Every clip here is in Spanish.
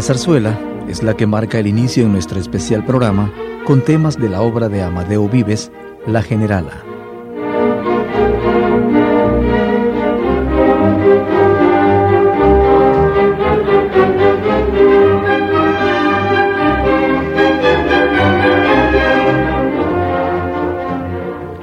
La zarzuela es la que marca el inicio en nuestro especial programa con temas de la obra de Amadeo Vives, La Generala.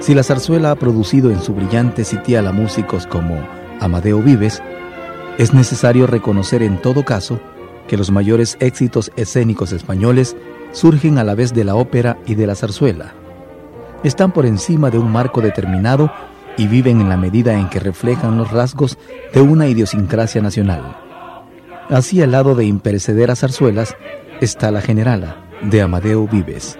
Si la zarzuela ha producido en su brillante sitial a músicos como Amadeo Vives, es necesario reconocer en todo caso que los mayores éxitos escénicos españoles surgen a la vez de la ópera y de la zarzuela. Están por encima de un marco determinado y viven en la medida en que reflejan los rasgos de una idiosincrasia nacional. Así al lado de imperecederas zarzuelas está la generala de Amadeo Vives,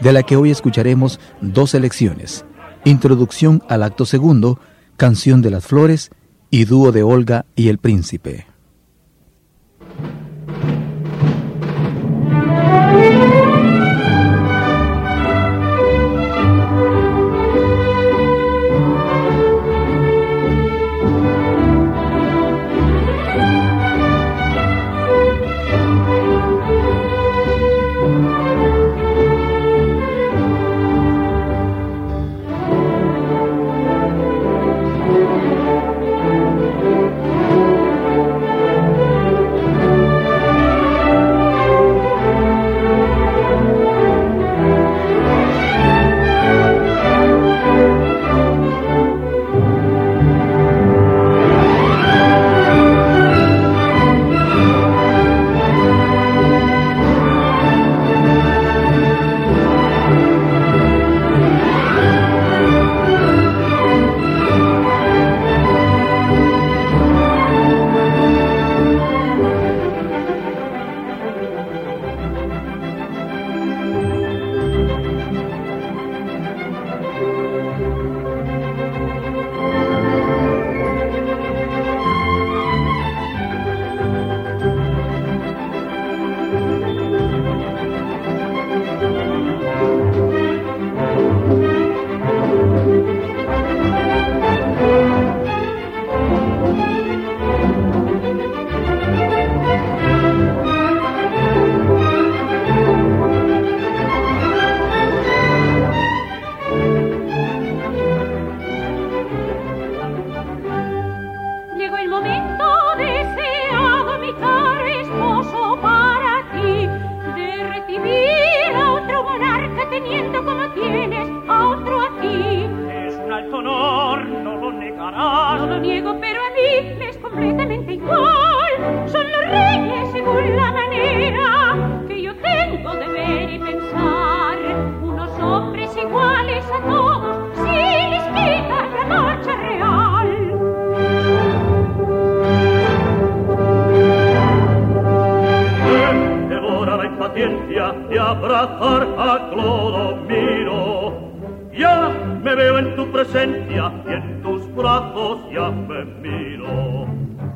de la que hoy escucharemos dos selecciones, Introducción al acto segundo, Canción de las Flores y Dúo de Olga y el Príncipe. paciencia de abrazar a Clodomiro. Ya me veo en tu presencia y en tus brazos ya me miro.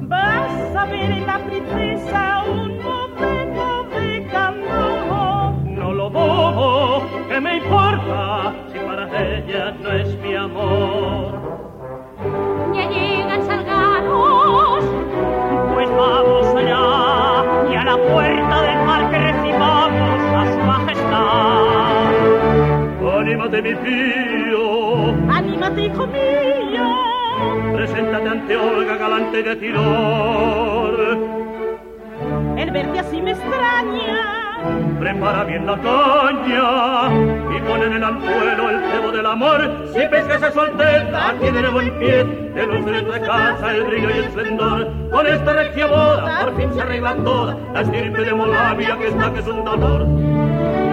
Vas a ver en la princesa un momento de cambio. No lo bobo, que me importa si para ella no es mi amor. Ya llegan salgados, pues vamos allá y a la puerta de anímate mi pío. Anímate, hijo mío. Preséntate ante Olga, galante de Tiror. El verte así me extraña. Prepara bien la caña y pon en el anzuelo el cebo del amor. Si pescas a su alteza, tiene buen pie, de luz de tu casa el brillo y el esplendor. Con esta regia boda, por fin se arregla toda la estirpe de Molavia que está que es un dolor.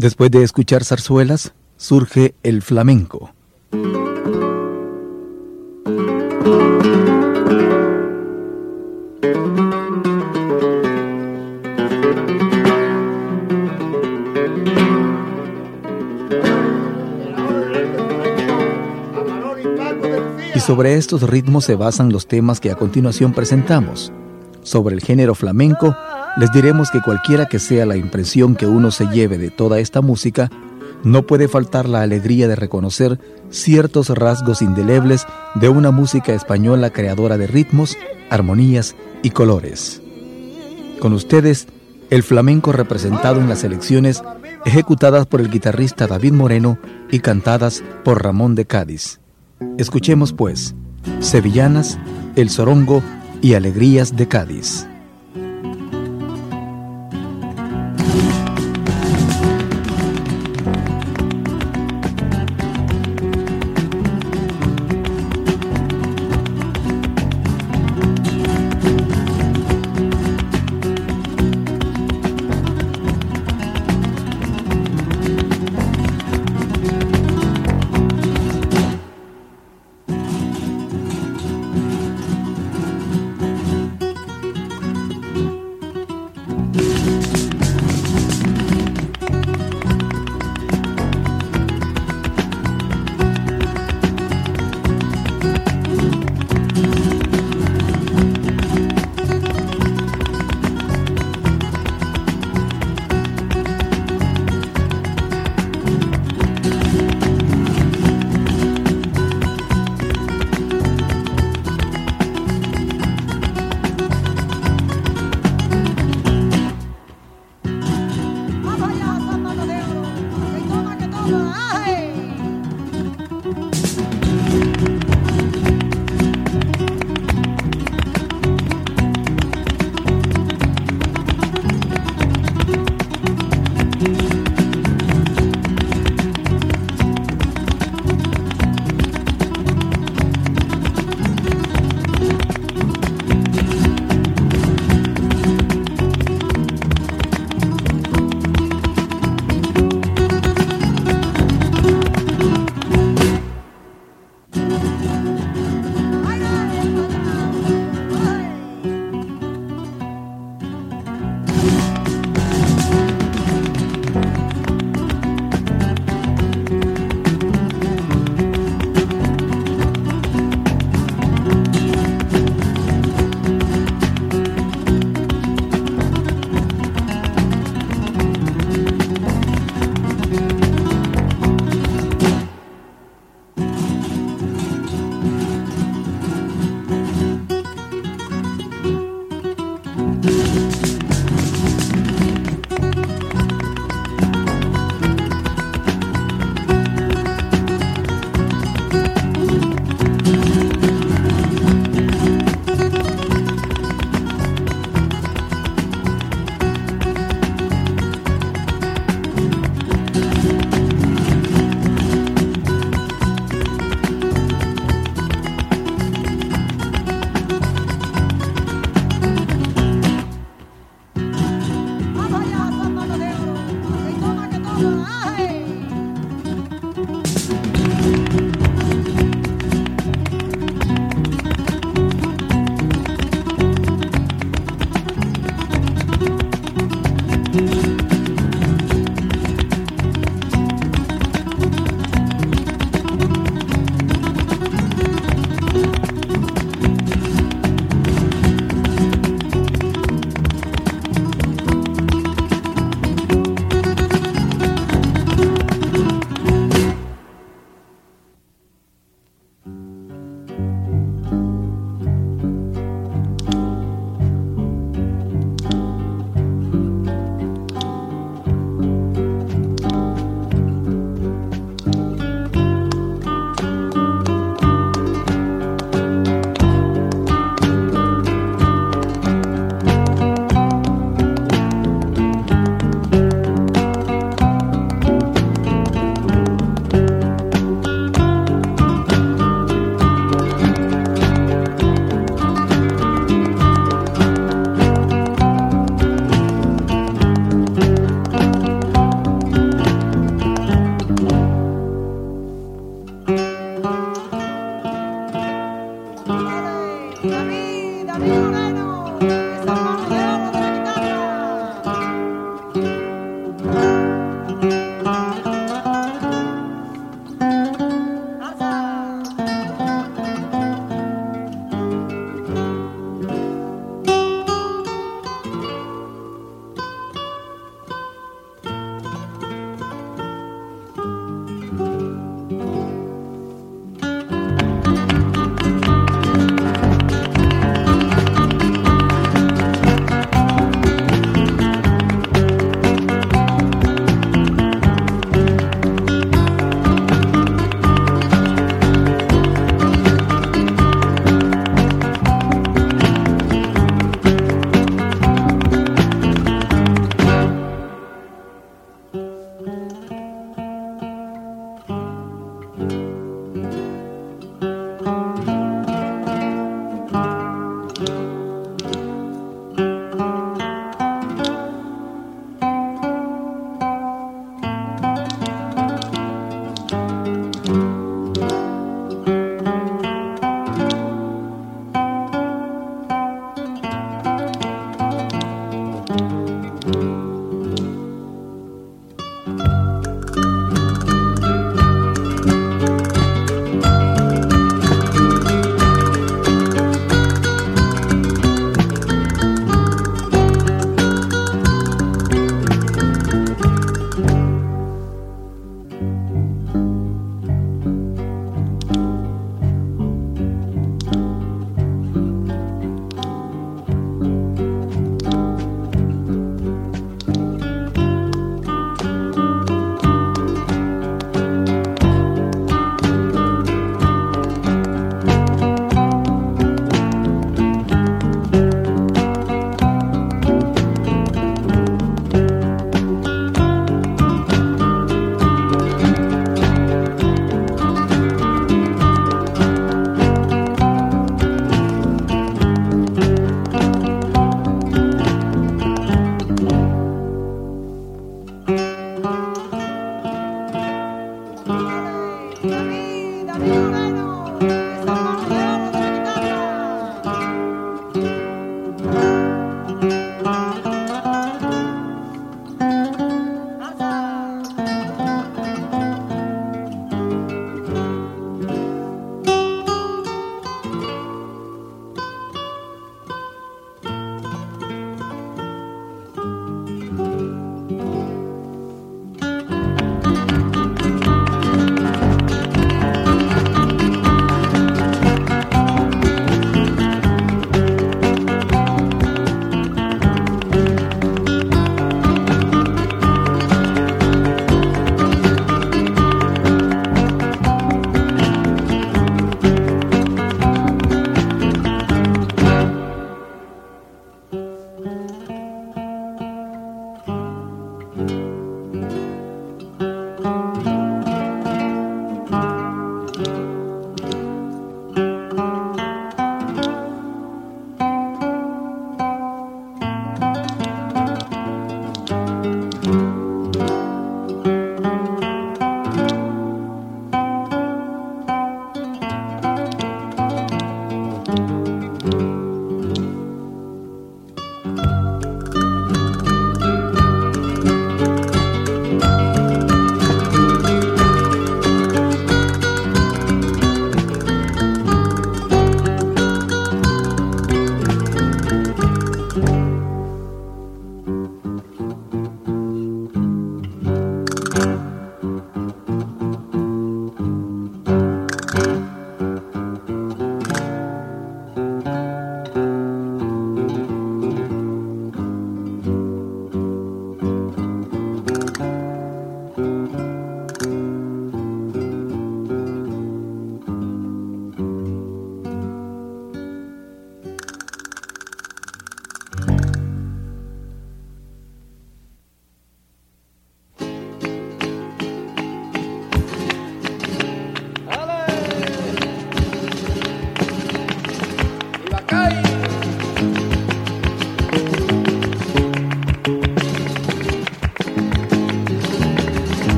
Después de escuchar zarzuelas, surge el flamenco. Y sobre estos ritmos se basan los temas que a continuación presentamos. Sobre el género flamenco, les diremos que cualquiera que sea la impresión que uno se lleve de toda esta música, no puede faltar la alegría de reconocer ciertos rasgos indelebles de una música española creadora de ritmos, armonías y colores. Con ustedes, el flamenco representado en las elecciones ejecutadas por el guitarrista David Moreno y cantadas por Ramón de Cádiz. Escuchemos pues, Sevillanas, El Sorongo y Alegrías de Cádiz. David, David.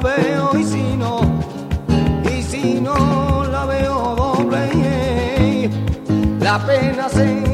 veo y si no, y si no la veo doble, la pena se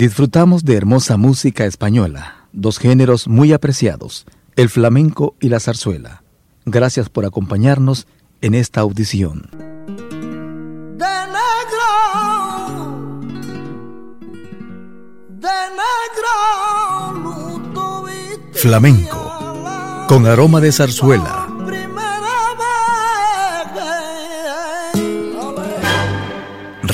Disfrutamos de hermosa música española, dos géneros muy apreciados, el flamenco y la zarzuela. Gracias por acompañarnos en esta audición. Flamenco, con aroma de zarzuela